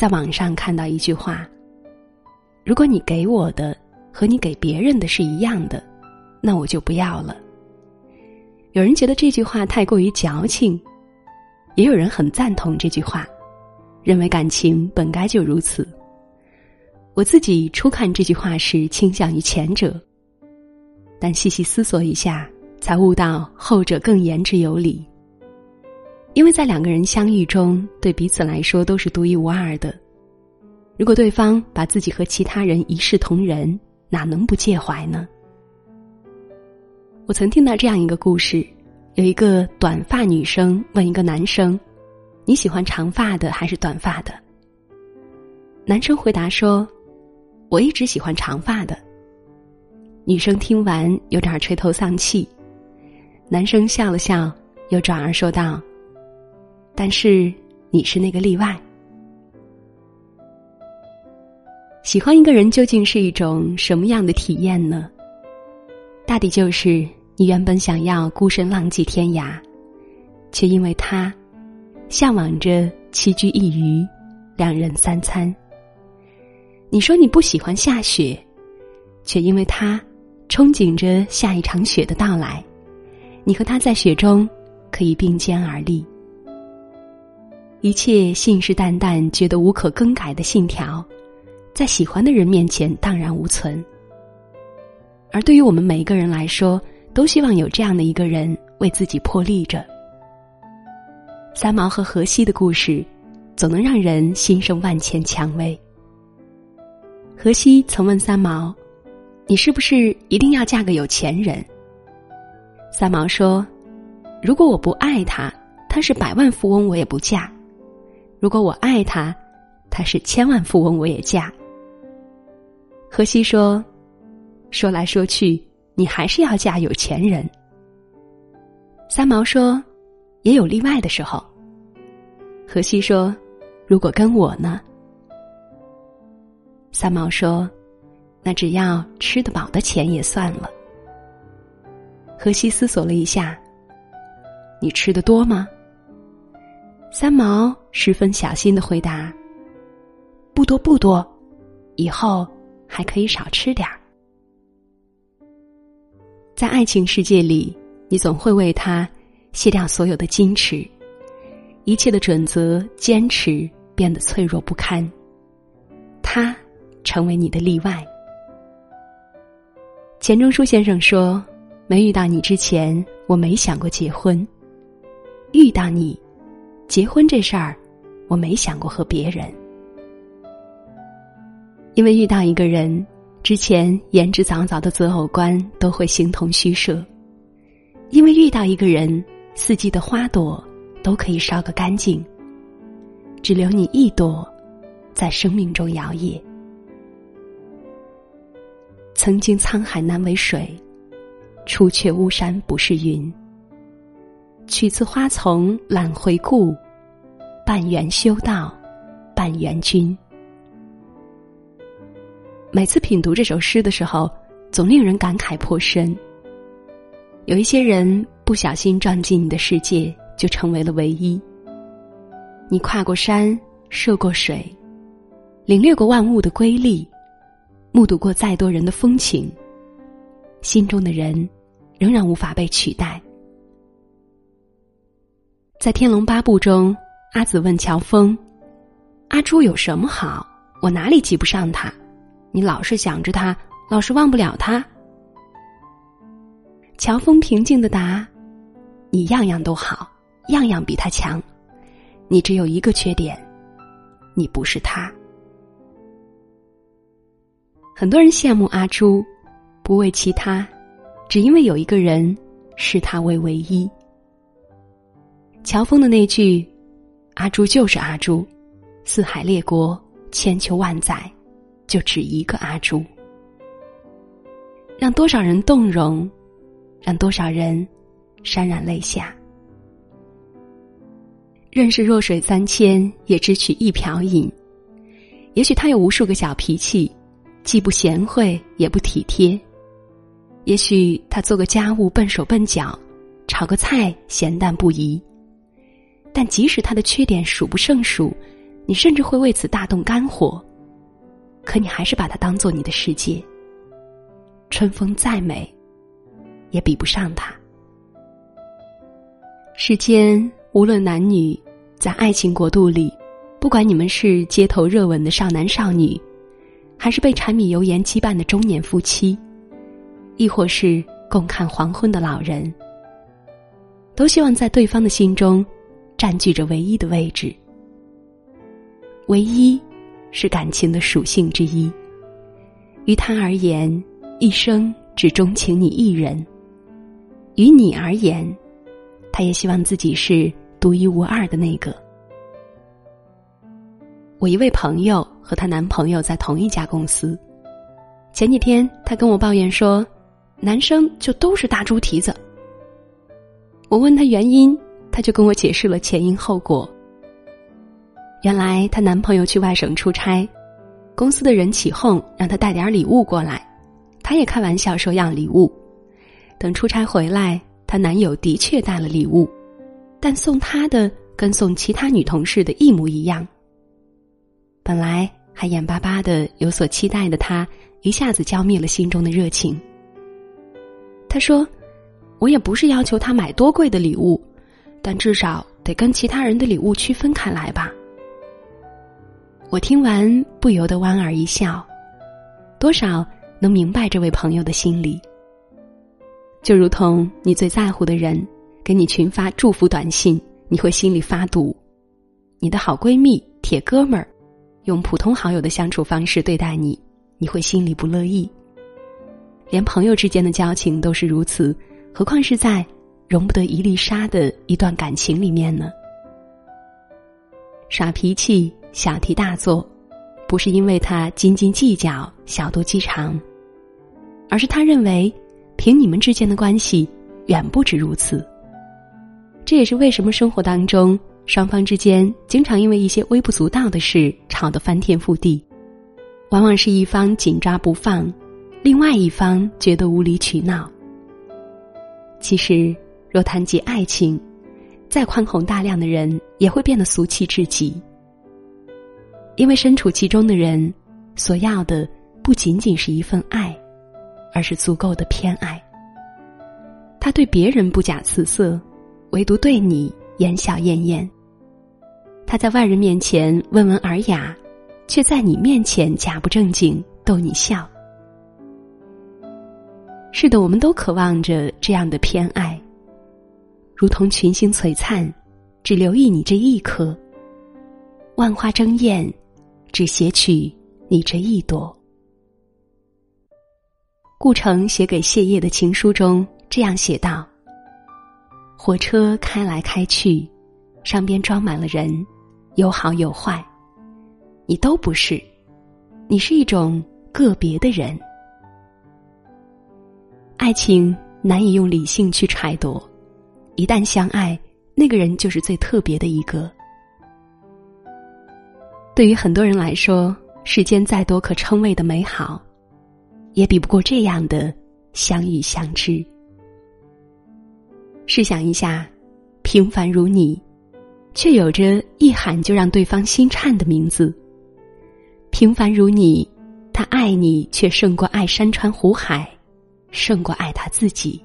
在网上看到一句话：“如果你给我的和你给别人的是一样的，那我就不要了。”有人觉得这句话太过于矫情，也有人很赞同这句话，认为感情本该就如此。我自己初看这句话时倾向于前者，但细细思索一下，才悟到后者更言之有理。因为在两个人相遇中，对彼此来说都是独一无二的。如果对方把自己和其他人一视同仁，哪能不介怀呢？我曾听到这样一个故事：有一个短发女生问一个男生：“你喜欢长发的还是短发的？”男生回答说：“我一直喜欢长发的。”女生听完有点垂头丧气，男生笑了笑，又转而说道。但是你是那个例外。喜欢一个人究竟是一种什么样的体验呢？大抵就是你原本想要孤身浪迹天涯，却因为他，向往着栖居一隅，两人三餐。你说你不喜欢下雪，却因为他，憧憬着下一场雪的到来，你和他在雪中可以并肩而立。一切信誓旦旦、觉得无可更改的信条，在喜欢的人面前荡然无存。而对于我们每一个人来说，都希望有这样的一个人为自己破例着。三毛和荷西的故事，总能让人心生万千蔷薇。荷西曾问三毛：“你是不是一定要嫁个有钱人？”三毛说：“如果我不爱他，他是百万富翁，我也不嫁。”如果我爱他，他是千万富翁，我也嫁。荷西说：“说来说去，你还是要嫁有钱人。”三毛说：“也有例外的时候。”荷西说：“如果跟我呢？”三毛说：“那只要吃得饱的钱也算了。”荷西思索了一下：“你吃的多吗？”三毛十分小心的回答：“不多不多，以后还可以少吃点儿。”在爱情世界里，你总会为他卸掉所有的矜持，一切的准则、坚持变得脆弱不堪，他成为你的例外。钱钟书先生说：“没遇到你之前，我没想过结婚；遇到你。”结婚这事儿，我没想过和别人，因为遇到一个人之前，言之凿凿的择偶观都会形同虚设；因为遇到一个人，四季的花朵都可以烧个干净，只留你一朵在生命中摇曳。曾经沧海难为水，除却巫山不是云。取次花丛懒回顾，半缘修道，半缘君。每次品读这首诗的时候，总令人感慨颇深。有一些人不小心撞进你的世界，就成为了唯一。你跨过山，涉过水，领略过万物的瑰丽，目睹过再多人的风情，心中的人仍然无法被取代。在《天龙八部》中，阿紫问乔峰：“阿朱有什么好？我哪里及不上他？你老是想着他，老是忘不了他。”乔峰平静的答：“你样样都好，样样比他强，你只有一个缺点，你不是他。”很多人羡慕阿朱，不为其他，只因为有一个人视他为唯一。乔峰的那句“阿朱就是阿朱，四海列国千秋万载，就只一个阿朱”，让多少人动容，让多少人潸然泪下。认识弱水三千，也只取一瓢饮。也许他有无数个小脾气，既不贤惠也不体贴；也许他做个家务笨手笨脚，炒个菜咸淡不移。但即使他的缺点数不胜数，你甚至会为此大动肝火，可你还是把他当做你的世界。春风再美，也比不上他。世间无论男女，在爱情国度里，不管你们是街头热吻的少男少女，还是被柴米油盐羁绊的中年夫妻，亦或是共看黄昏的老人，都希望在对方的心中占据着唯一的位置。唯一，是感情的属性之一。于他而言，一生只钟情你一人；于你而言，他也希望自己是独一无二的那个。我一位朋友和她男朋友在同一家公司，前几天她跟我抱怨说，男生就都是大猪蹄子。我问她原因，她就跟我解释了前因后果。原来她男朋友去外省出差，公司的人起哄让他带点礼物过来，她也开玩笑说要礼物。等出差回来。她男友的确带了礼物，但送她的跟送其他女同事的一模一样。本来还眼巴巴的有所期待的她，一下子浇灭了心中的热情。她说：“我也不是要求他买多贵的礼物，但至少得跟其他人的礼物区分开来吧。”我听完不由得莞尔一笑，多少能明白这位朋友的心理。就如同你最在乎的人给你群发祝福短信，你会心里发堵；你的好闺蜜、铁哥们儿用普通好友的相处方式对待你，你会心里不乐意。连朋友之间的交情都是如此，何况是在容不得一粒沙的一段感情里面呢？耍脾气、小题大做，不是因为他斤斤计较、小肚鸡肠，而是他认为。凭你们之间的关系，远不止如此。这也是为什么生活当中双方之间经常因为一些微不足道的事吵得翻天覆地，往往是一方紧抓不放，另外一方觉得无理取闹。其实，若谈及爱情，再宽宏大量的人也会变得俗气至极，因为身处其中的人所要的不仅仅是一份爱。而是足够的偏爱。他对别人不假辞色，唯独对你言笑晏晏。他在外人面前温文尔雅，却在你面前假不正经逗你笑。是的，我们都渴望着这样的偏爱，如同群星璀璨，只留意你这一颗；万花争艳，只撷取你这一朵。顾城写给谢烨的情书中这样写道：“火车开来开去，上边装满了人，有好有坏，你都不是，你是一种个别的人。爱情难以用理性去揣度，一旦相爱，那个人就是最特别的一个。对于很多人来说，世间再多可称谓的美好。”也比不过这样的相遇相知。试想一下，平凡如你，却有着一喊就让对方心颤的名字。平凡如你，他爱你却胜过爱山川湖海，胜过爱他自己。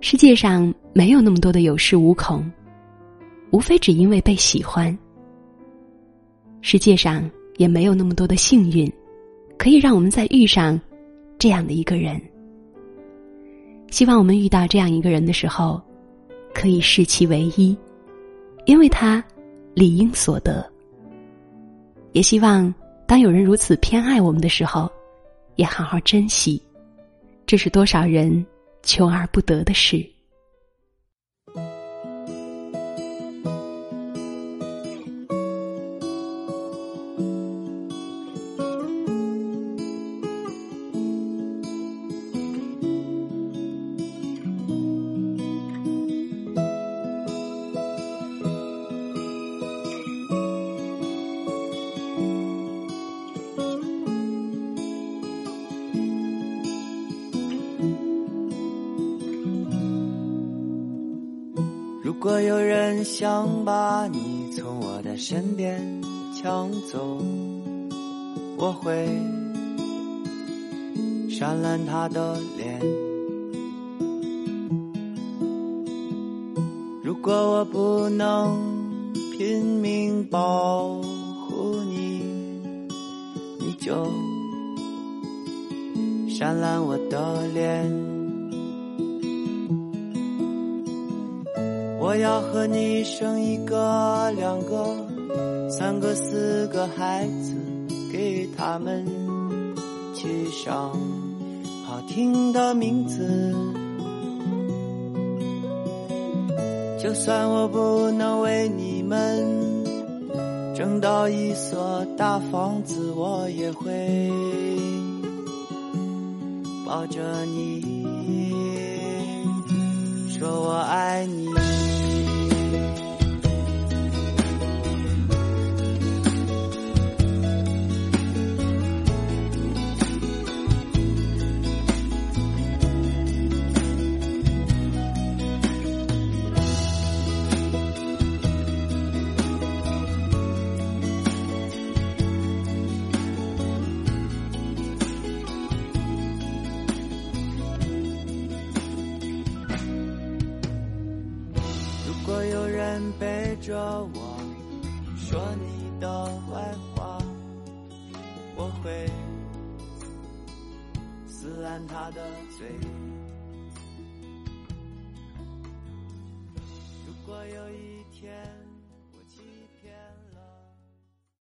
世界上没有那么多的有恃无恐，无非只因为被喜欢。世界上也没有那么多的幸运。可以让我们再遇上这样的一个人。希望我们遇到这样一个人的时候，可以视其为一，因为他理应所得。也希望当有人如此偏爱我们的时候，也好好珍惜，这是多少人求而不得的事。如果有人想把你从我的身边抢走，我会扇烂他的脸。如果我不能拼命保护你，你就扇烂我的脸。我要和你生一个、两个、三个、四个孩子，给他们起上好听的名字。就算我不能为你们挣到一所大房子，我也会抱着你，说我爱你。天背着我说你的坏话我会撕烂他的嘴。如果有一